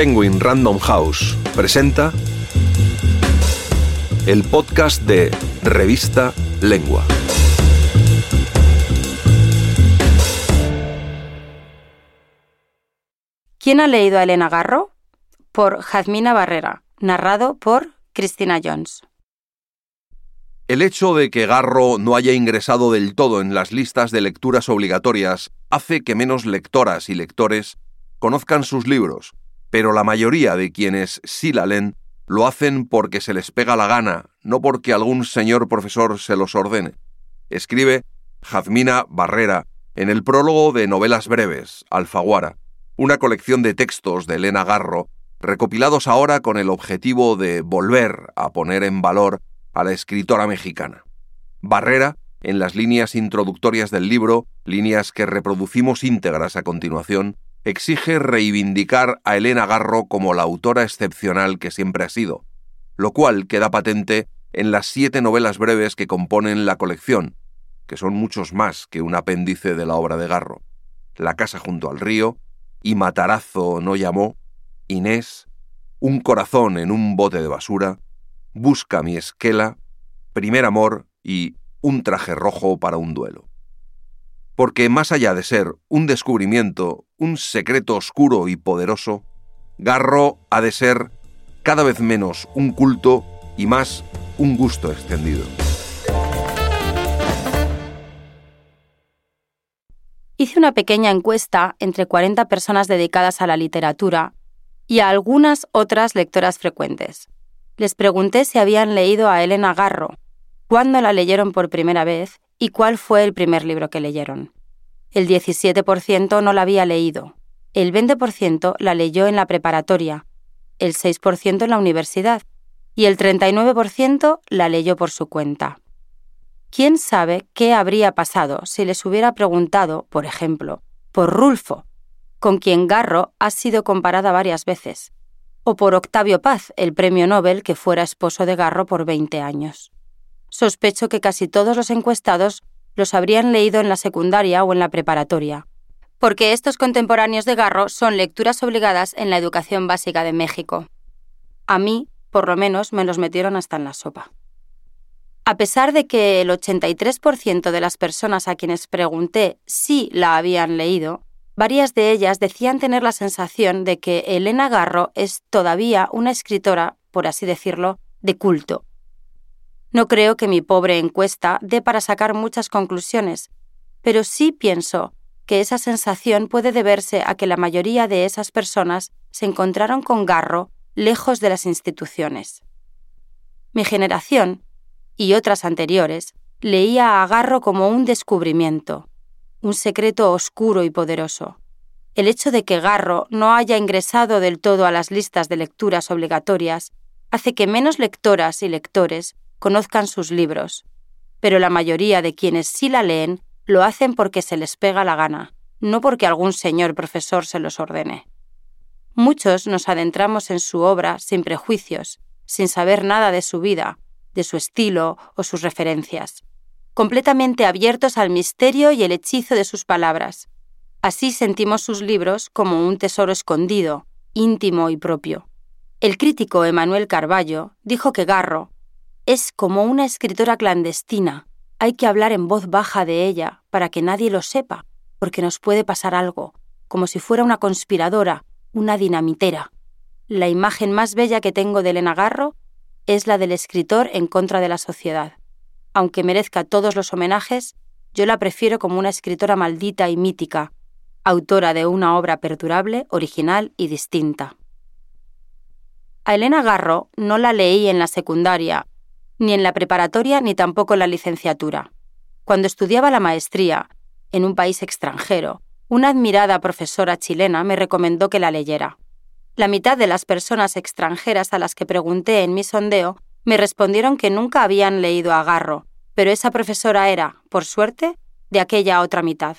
Penguin Random House presenta el podcast de Revista Lengua. ¿Quién ha leído a Elena Garro? Por Jazmina Barrera, narrado por Cristina Jones. El hecho de que Garro no haya ingresado del todo en las listas de lecturas obligatorias hace que menos lectoras y lectores conozcan sus libros, pero la mayoría de quienes sí la leen lo hacen porque se les pega la gana, no porque algún señor profesor se los ordene. Escribe Jazmina Barrera en el prólogo de Novelas Breves, Alfaguara, una colección de textos de Elena Garro, recopilados ahora con el objetivo de volver a poner en valor a la escritora mexicana. Barrera, en las líneas introductorias del libro, líneas que reproducimos íntegras a continuación, exige reivindicar a Elena Garro como la autora excepcional que siempre ha sido, lo cual queda patente en las siete novelas breves que componen la colección, que son muchos más que un apéndice de la obra de Garro. La casa junto al río, y Matarazo no llamó, Inés, Un corazón en un bote de basura, Busca mi esquela, Primer amor y Un traje rojo para un duelo. Porque más allá de ser un descubrimiento, un secreto oscuro y poderoso, Garro ha de ser cada vez menos un culto y más un gusto extendido. Hice una pequeña encuesta entre 40 personas dedicadas a la literatura y a algunas otras lectoras frecuentes. Les pregunté si habían leído a Elena Garro, cuándo la leyeron por primera vez y cuál fue el primer libro que leyeron. El 17% no la había leído, el 20% la leyó en la preparatoria, el 6% en la universidad y el 39% la leyó por su cuenta. ¿Quién sabe qué habría pasado si les hubiera preguntado, por ejemplo, por Rulfo, con quien Garro ha sido comparada varias veces, o por Octavio Paz, el premio Nobel que fuera esposo de Garro por 20 años. Sospecho que casi todos los encuestados los habrían leído en la secundaria o en la preparatoria, porque estos contemporáneos de Garro son lecturas obligadas en la educación básica de México. A mí, por lo menos, me los metieron hasta en la sopa. A pesar de que el 83% de las personas a quienes pregunté si la habían leído, Varias de ellas decían tener la sensación de que Elena Garro es todavía una escritora, por así decirlo, de culto. No creo que mi pobre encuesta dé para sacar muchas conclusiones, pero sí pienso que esa sensación puede deberse a que la mayoría de esas personas se encontraron con Garro lejos de las instituciones. Mi generación, y otras anteriores, leía a Garro como un descubrimiento, un secreto oscuro y poderoso. El hecho de que Garro no haya ingresado del todo a las listas de lecturas obligatorias hace que menos lectoras y lectores conozcan sus libros, pero la mayoría de quienes sí la leen lo hacen porque se les pega la gana, no porque algún señor profesor se los ordene. Muchos nos adentramos en su obra sin prejuicios, sin saber nada de su vida, de su estilo o sus referencias completamente abiertos al misterio y el hechizo de sus palabras. Así sentimos sus libros como un tesoro escondido, íntimo y propio. El crítico Emanuel Carballo dijo que Garro es como una escritora clandestina. Hay que hablar en voz baja de ella para que nadie lo sepa, porque nos puede pasar algo, como si fuera una conspiradora, una dinamitera. La imagen más bella que tengo de Elena Garro es la del escritor en contra de la sociedad aunque merezca todos los homenajes, yo la prefiero como una escritora maldita y mítica, autora de una obra perdurable, original y distinta. A Elena Garro no la leí en la secundaria, ni en la preparatoria, ni tampoco en la licenciatura. Cuando estudiaba la maestría, en un país extranjero, una admirada profesora chilena me recomendó que la leyera. La mitad de las personas extranjeras a las que pregunté en mi sondeo me respondieron que nunca habían leído a Garro, pero esa profesora era, por suerte, de aquella otra mitad.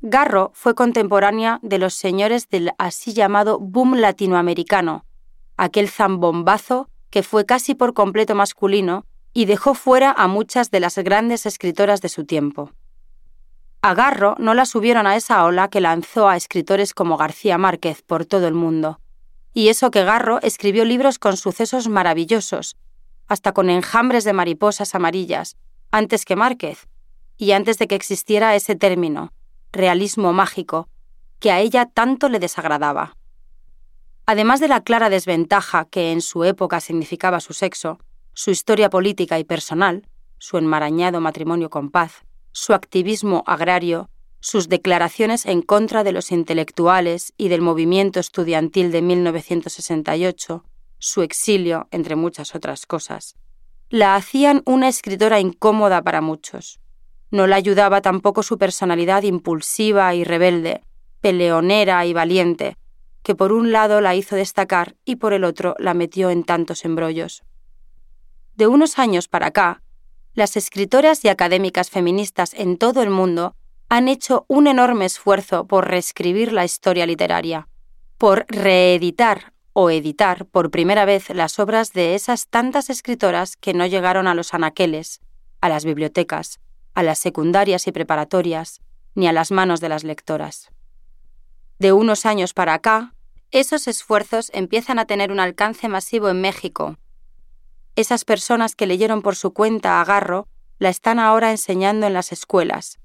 Garro fue contemporánea de los señores del así llamado boom latinoamericano, aquel zambombazo que fue casi por completo masculino y dejó fuera a muchas de las grandes escritoras de su tiempo. A Garro no la subieron a esa ola que lanzó a escritores como García Márquez por todo el mundo, Y eso que Garro escribió libros con sucesos maravillosos, hasta con enjambres de mariposas amarillas, antes que Márquez, y antes de que existiera ese término, realismo mágico, que a ella tanto le desagradaba. Además de la clara desventaja que en su época significaba su sexo, su historia política y personal, su enmarañado matrimonio con paz, su activismo agrario, sus declaraciones en contra de los intelectuales y del movimiento estudiantil de 1968, su exilio, entre muchas otras cosas, la hacían una escritora incómoda para muchos. No la ayudaba tampoco su personalidad impulsiva y rebelde, peleonera y valiente, que por un lado la hizo destacar y por el otro la metió en tantos embrollos. De unos años para acá, las escritoras y académicas feministas en todo el mundo han hecho un enorme esfuerzo por reescribir la historia literaria, por reeditar o editar por primera vez las obras de esas tantas escritoras que no llegaron a los anaqueles, a las bibliotecas, a las secundarias y preparatorias, ni a las manos de las lectoras. De unos años para acá, esos esfuerzos empiezan a tener un alcance masivo en México. Esas personas que leyeron por su cuenta a Garro la están ahora enseñando en las escuelas.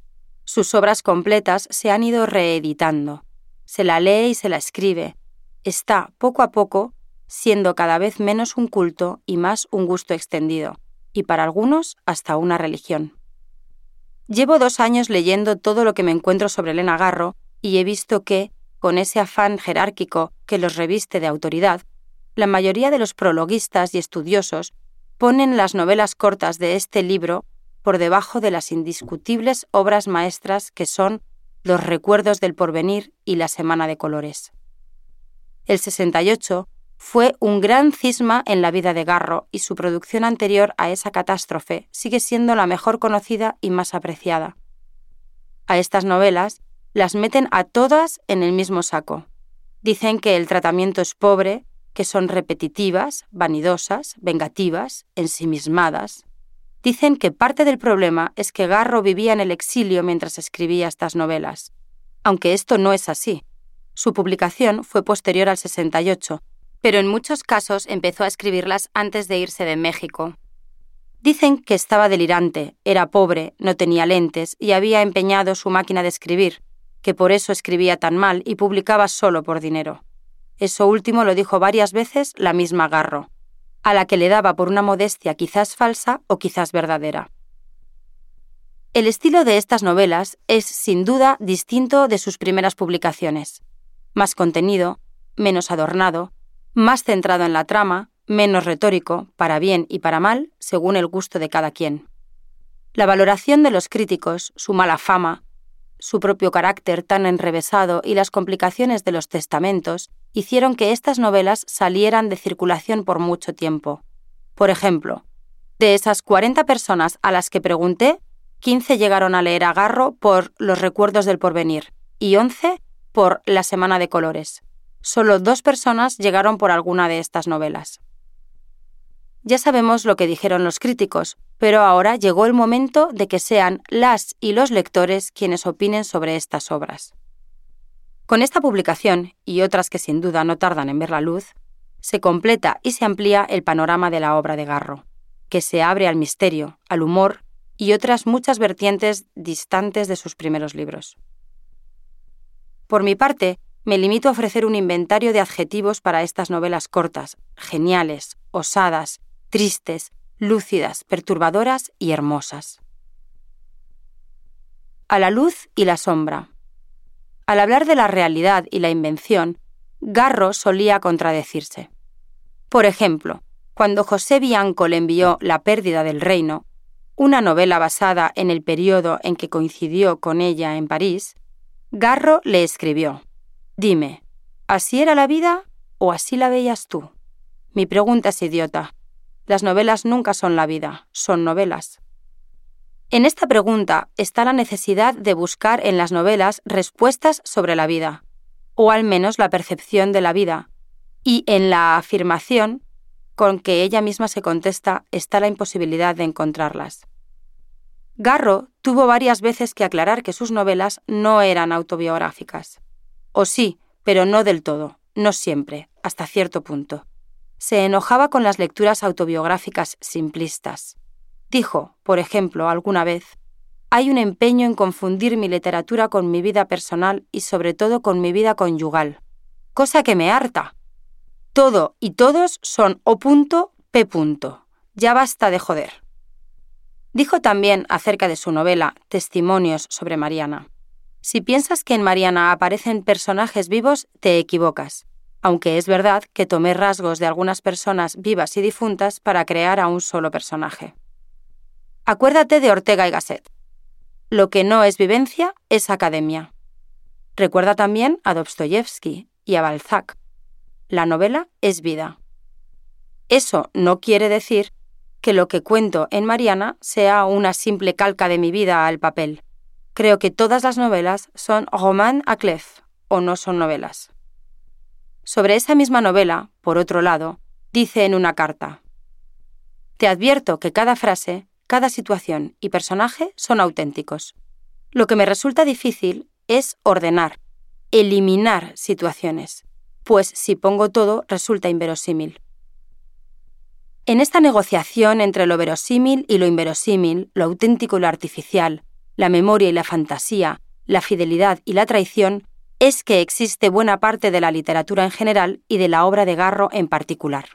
Sus obras completas se han ido reeditando. Se la lee y se la escribe, está, poco a poco, siendo cada vez menos un culto y más un gusto extendido, y para algunos hasta una religión. Llevo dos años leyendo todo lo que me encuentro sobre Elena Garro y he visto que, con ese afán jerárquico que los reviste de autoridad, la mayoría de los prologuistas y estudiosos ponen las novelas cortas de este libro por debajo de las indiscutibles obras maestras que son Los recuerdos del porvenir y La Semana de Colores. El 68 fue un gran cisma en la vida de Garro y su producción anterior a esa catástrofe sigue siendo la mejor conocida y más apreciada. A estas novelas las meten a todas en el mismo saco. Dicen que el tratamiento es pobre, que son repetitivas, vanidosas, vengativas, ensimismadas. Dicen que parte del problema es que Garro vivía en el exilio mientras escribía estas novelas, aunque esto no es así. Su publicación fue posterior al 68, pero en muchos casos empezó a escribirlas antes de irse de México. Dicen que estaba delirante, era pobre, no tenía lentes y había empeñado su máquina de escribir, que por eso escribía tan mal y publicaba solo por dinero. Eso último lo dijo varias veces la misma Garro, a la que le daba por una modestia quizás falsa o quizás verdadera. El estilo de estas novelas es, sin duda, distinto de sus primeras publicaciones más contenido, menos adornado, más centrado en la trama, menos retórico, para bien y para mal, según el gusto de cada quien. La valoración de los críticos, su mala fama, su propio carácter tan enrevesado y las complicaciones de los testamentos hicieron que estas novelas salieran de circulación por mucho tiempo. Por ejemplo, de esas 40 personas a las que pregunté, 15 llegaron a leer a Garro por Los recuerdos del porvenir y 11 por La Semana de Colores. Solo dos personas llegaron por alguna de estas novelas. Ya sabemos lo que dijeron los críticos, pero ahora llegó el momento de que sean las y los lectores quienes opinen sobre estas obras. Con esta publicación, y otras que sin duda no tardan en ver la luz, se completa y se amplía el panorama de la obra de Garro, que se abre al misterio, al humor y otras muchas vertientes distantes de sus primeros libros. Por mi parte, me limito a ofrecer un inventario de adjetivos para estas novelas cortas, geniales, osadas, tristes, lúcidas, perturbadoras y hermosas. A la luz y la sombra. Al hablar de la realidad y la invención, Garro solía contradecirse. Por ejemplo, cuando José Bianco le envió La pérdida del reino, una novela basada en el periodo en que coincidió con ella en París, Garro le escribió, Dime, ¿así era la vida o así la veías tú? Mi pregunta es idiota. Las novelas nunca son la vida, son novelas. En esta pregunta está la necesidad de buscar en las novelas respuestas sobre la vida, o al menos la percepción de la vida, y en la afirmación con que ella misma se contesta está la imposibilidad de encontrarlas. Garro tuvo varias veces que aclarar que sus novelas no eran autobiográficas. O sí, pero no del todo, no siempre, hasta cierto punto. Se enojaba con las lecturas autobiográficas simplistas. Dijo, por ejemplo, alguna vez, hay un empeño en confundir mi literatura con mi vida personal y sobre todo con mi vida conyugal, cosa que me harta. Todo y todos son O P. Ya basta de joder. Dijo también acerca de su novela Testimonios sobre Mariana. Si piensas que en Mariana aparecen personajes vivos, te equivocas, aunque es verdad que tomé rasgos de algunas personas vivas y difuntas para crear a un solo personaje. Acuérdate de Ortega y Gasset. Lo que no es vivencia es academia. Recuerda también a Dostoyevsky y a Balzac. La novela es vida. Eso no quiere decir que lo que cuento en Mariana sea una simple calca de mi vida al papel. Creo que todas las novelas son roman à clef o no son novelas. Sobre esa misma novela, por otro lado, dice en una carta, Te advierto que cada frase cada situación y personaje son auténticos. Lo que me resulta difícil es ordenar, eliminar situaciones, pues si pongo todo resulta inverosímil. En esta negociación entre lo verosímil y lo inverosímil, lo auténtico y lo artificial, la memoria y la fantasía, la fidelidad y la traición, es que existe buena parte de la literatura en general y de la obra de Garro en particular.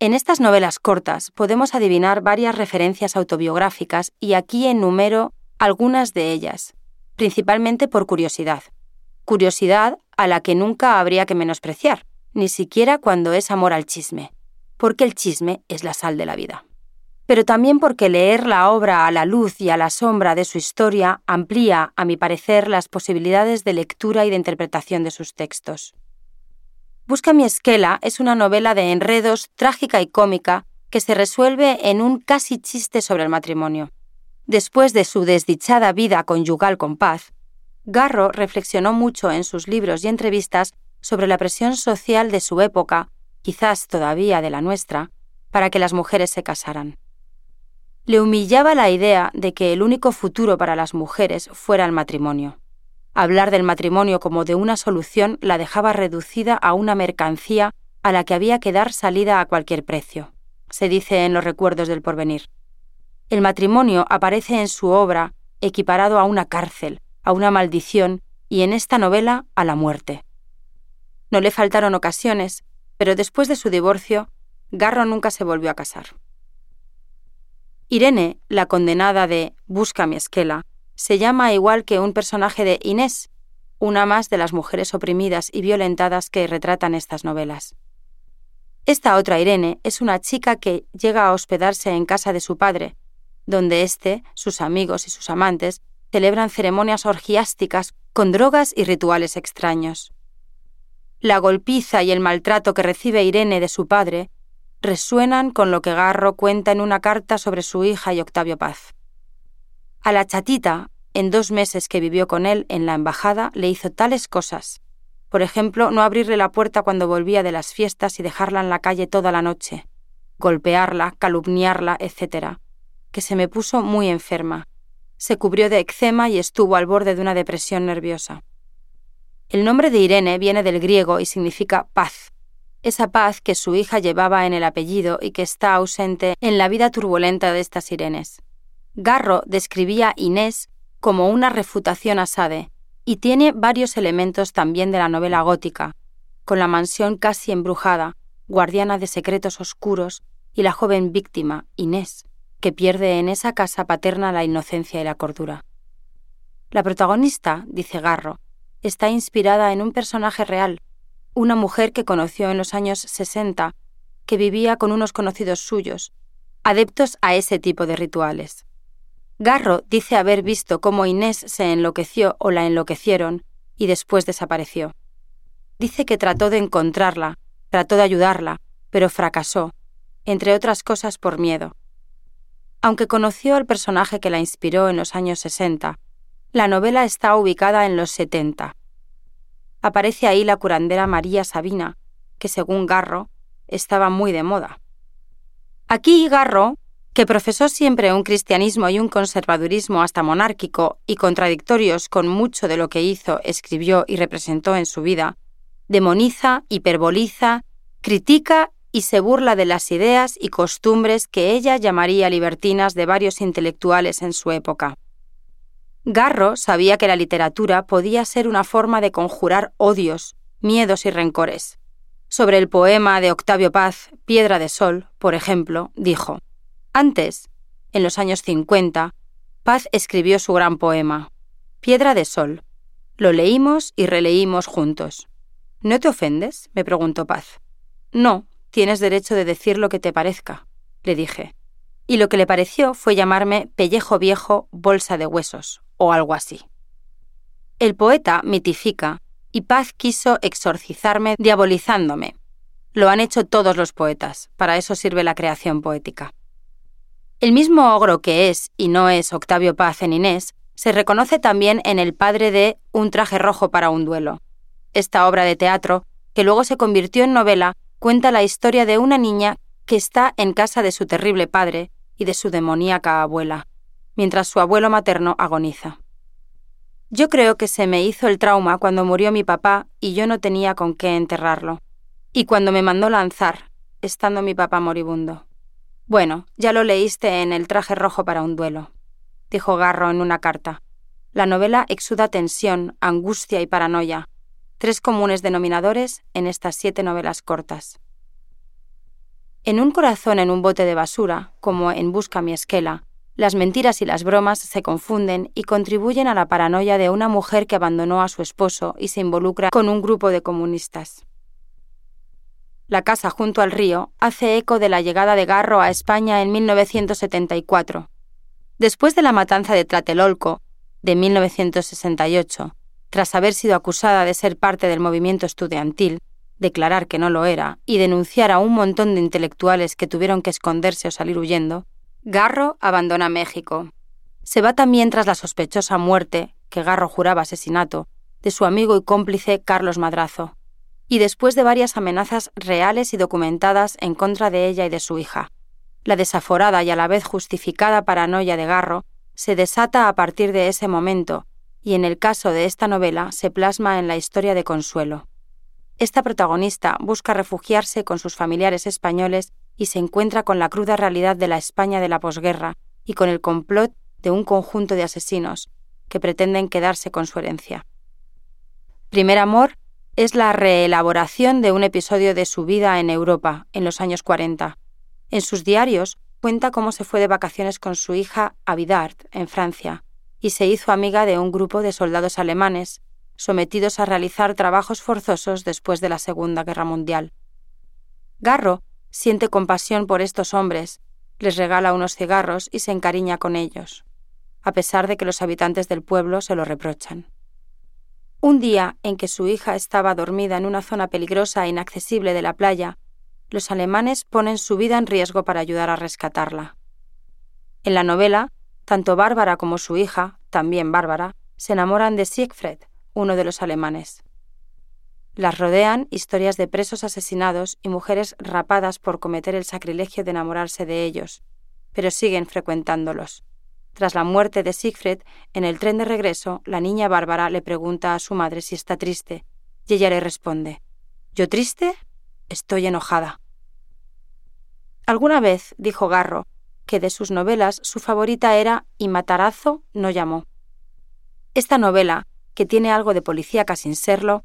En estas novelas cortas podemos adivinar varias referencias autobiográficas y aquí enumero algunas de ellas, principalmente por curiosidad. Curiosidad a la que nunca habría que menospreciar, ni siquiera cuando es amor al chisme, porque el chisme es la sal de la vida. Pero también porque leer la obra a la luz y a la sombra de su historia amplía, a mi parecer, las posibilidades de lectura y de interpretación de sus textos. Busca mi esquela es una novela de enredos trágica y cómica que se resuelve en un casi chiste sobre el matrimonio. Después de su desdichada vida conyugal con paz, Garro reflexionó mucho en sus libros y entrevistas sobre la presión social de su época, quizás todavía de la nuestra, para que las mujeres se casaran. Le humillaba la idea de que el único futuro para las mujeres fuera el matrimonio. Hablar del matrimonio como de una solución la dejaba reducida a una mercancía a la que había que dar salida a cualquier precio, se dice en los recuerdos del porvenir. El matrimonio aparece en su obra equiparado a una cárcel, a una maldición y en esta novela a la muerte. No le faltaron ocasiones, pero después de su divorcio, Garro nunca se volvió a casar. Irene, la condenada de Busca mi esquela, se llama igual que un personaje de Inés, una más de las mujeres oprimidas y violentadas que retratan estas novelas. Esta otra Irene es una chica que llega a hospedarse en casa de su padre, donde éste, sus amigos y sus amantes celebran ceremonias orgiásticas con drogas y rituales extraños. La golpiza y el maltrato que recibe Irene de su padre resuenan con lo que Garro cuenta en una carta sobre su hija y Octavio Paz. A la chatita, en dos meses que vivió con él en la embajada, le hizo tales cosas. Por ejemplo, no abrirle la puerta cuando volvía de las fiestas y dejarla en la calle toda la noche, golpearla, calumniarla, etc., que se me puso muy enferma. Se cubrió de eczema y estuvo al borde de una depresión nerviosa. El nombre de Irene viene del griego y significa paz, esa paz que su hija llevaba en el apellido y que está ausente en la vida turbulenta de estas Irenes. Garro describía Inés como una refutación a Sade, y tiene varios elementos también de la novela gótica, con la mansión casi embrujada, guardiana de secretos oscuros, y la joven víctima, Inés, que pierde en esa casa paterna la inocencia y la cordura. La protagonista, dice Garro, está inspirada en un personaje real, una mujer que conoció en los años 60, que vivía con unos conocidos suyos, adeptos a ese tipo de rituales. Garro dice haber visto cómo Inés se enloqueció o la enloquecieron y después desapareció. Dice que trató de encontrarla, trató de ayudarla, pero fracasó, entre otras cosas por miedo. Aunque conoció al personaje que la inspiró en los años 60, la novela está ubicada en los 70. Aparece ahí la curandera María Sabina, que según Garro estaba muy de moda. Aquí Garro que profesó siempre un cristianismo y un conservadurismo hasta monárquico y contradictorios con mucho de lo que hizo, escribió y representó en su vida, Demoniza, hiperboliza, critica y se burla de las ideas y costumbres que ella llamaría libertinas de varios intelectuales en su época. Garro sabía que la literatura podía ser una forma de conjurar odios, miedos y rencores. Sobre el poema de Octavio Paz, Piedra de Sol, por ejemplo, dijo, Antes, en los años 50, Paz escribió su gran poema, Piedra de Sol. Lo leímos y releímos juntos. ¿No te ofendes? me preguntó Paz. No, tienes derecho de decir lo que te parezca, le dije. Y lo que le pareció fue llamarme pellejo viejo, bolsa de huesos, o algo así. El poeta mitifica, y Paz quiso exorcizarme diabolizándome. Lo han hecho todos los poetas, para eso sirve la creación poética. El mismo ogro que es y no es Octavio Paz en Inés se reconoce también en el padre de Un traje rojo para un duelo. Esta obra de teatro, que luego se convirtió en novela, cuenta la historia de una niña que está en casa de su terrible padre y de su demoníaca abuela, mientras su abuelo materno agoniza. Yo creo que se me hizo el trauma cuando murió mi papá y yo no tenía con qué enterrarlo, y cuando me mandó lanzar, estando mi papá moribundo. Bueno, ya lo leíste en El traje rojo para un duelo, dijo Garro en una carta. La novela exuda tensión, angustia y paranoia, tres comunes denominadores en estas siete novelas cortas. En un corazón en un bote de basura, como en Busca mi esquela, las mentiras y las bromas se confunden y contribuyen a la paranoia de una mujer que abandonó a su esposo y se involucra con un grupo de comunistas. La casa junto al río hace eco de la llegada de Garro a España en 1974. Después de la matanza de Tlatelolco, de 1968, tras haber sido acusada de ser parte del movimiento estudiantil, declarar que no lo era y denunciar a un montón de intelectuales que tuvieron que esconderse o salir huyendo, Garro abandona México. Se va también tras la sospechosa muerte, que Garro juraba asesinato, de su amigo y cómplice Carlos Madrazo, y después de varias amenazas reales y documentadas en contra de ella y de su hija. La desaforada y a la vez justificada paranoia de Garro se desata a partir de ese momento y en el caso de esta novela se plasma en la historia de Consuelo. Esta protagonista busca refugiarse con sus familiares españoles y se encuentra con la cruda realidad de la España de la posguerra y con el complot de un conjunto de asesinos que pretenden quedarse con su herencia. Primer Amor es la reelaboración de un episodio de su vida en Europa en los años 40. En sus diarios cuenta cómo se fue de vacaciones con su hija a en Francia, y se hizo amiga de un grupo de soldados alemanes sometidos a realizar trabajos forzosos después de la Segunda Guerra Mundial. Garro siente compasión por estos hombres, les regala unos cigarros y se encariña con ellos, a pesar de que los habitantes del pueblo se lo reprochan. Un día en que su hija estaba dormida en una zona peligrosa e inaccesible de la playa, los alemanes ponen su vida en riesgo para ayudar a rescatarla. En la novela, tanto Bárbara como su hija, también Bárbara, se enamoran de Siegfried, uno de los alemanes. Las rodean historias de presos asesinados y mujeres rapadas por cometer el sacrilegio de enamorarse de ellos, pero siguen frecuentándolos. Tras la muerte de Siegfried, en el tren de regreso, la niña Bárbara le pregunta a su madre si está triste, y ella le responde, ¿Yo triste? Estoy enojada. Alguna vez, dijo Garro, que de sus novelas su favorita era Y Matarazo no llamó. Esta novela, que tiene algo de policíaca sin serlo,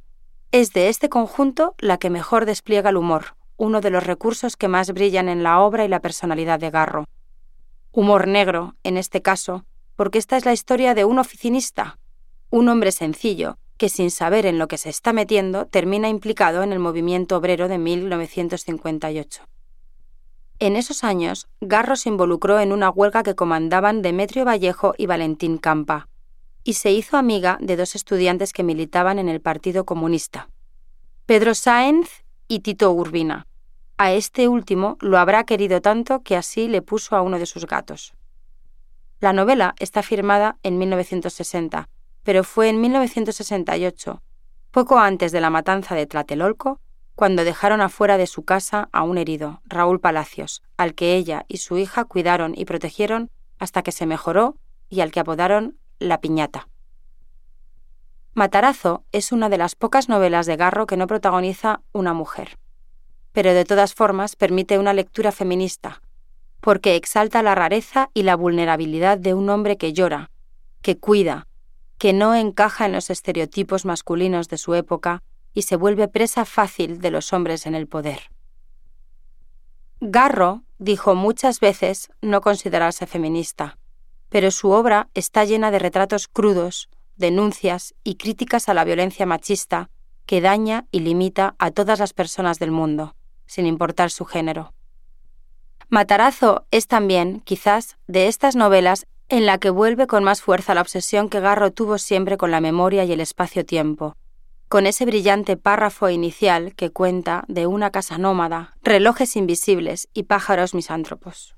es de este conjunto la que mejor despliega el humor, uno de los recursos que más brillan en la obra y la personalidad de Garro. Humor negro, en este caso, porque esta es la historia de un oficinista, un hombre sencillo, que sin saber en lo que se está metiendo termina implicado en el movimiento obrero de 1958. En esos años, Garro se involucró en una huelga que comandaban Demetrio Vallejo y Valentín Campa, y se hizo amiga de dos estudiantes que militaban en el Partido Comunista, Pedro Sáenz y Tito Urbina. A este último lo habrá querido tanto que así le puso a uno de sus gatos. La novela está firmada en 1960, pero fue en 1968, poco antes de la matanza de Tlatelolco, cuando dejaron afuera de su casa a un herido, Raúl Palacios, al que ella y su hija cuidaron y protegieron hasta que se mejoró y al que apodaron la piñata. Matarazo es una de las pocas novelas de Garro que no protagoniza una mujer, pero de todas formas permite una lectura feminista, porque exalta la rareza y la vulnerabilidad de un hombre que llora, que cuida, que no encaja en los estereotipos masculinos de su época y se vuelve presa fácil de los hombres en el poder. Garro dijo muchas veces no considerarse feminista, pero su obra está llena de retratos crudos, denuncias y críticas a la violencia machista que daña y limita a todas las personas del mundo, sin importar su género. Matarazo es también, quizás, de estas novelas en la que vuelve con más fuerza la obsesión que Garro tuvo siempre con la memoria y el espacio-tiempo, con ese brillante párrafo inicial que cuenta de una casa nómada, relojes invisibles y pájaros misántropos.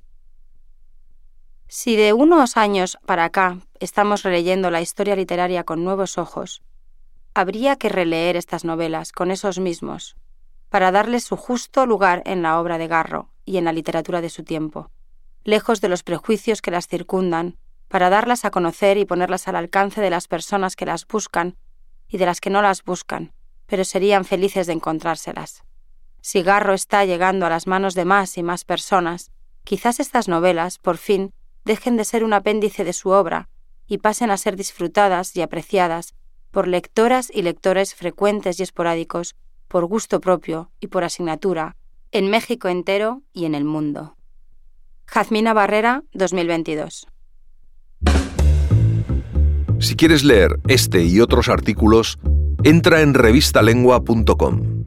Si de unos años para acá estamos releyendo la historia literaria con nuevos ojos, habría que releer estas novelas con esos mismos, para darles su justo lugar en la obra de Garro y en la literatura de su tiempo, lejos de los prejuicios que las circundan, para darlas a conocer y ponerlas al alcance de las personas que las buscan y de las que no las buscan, pero serían felices de encontrárselas. Si Garro está llegando a las manos de más y más personas, quizás estas novelas, por fin, dejen de ser un apéndice de su obra y pasen a ser disfrutadas y apreciadas por lectoras y lectores frecuentes y esporádicos, por gusto propio y por asignatura, en México entero y en el mundo. Jazmina Barrera, 2022. Si quieres leer este y otros artículos, entra en revistalengua.com.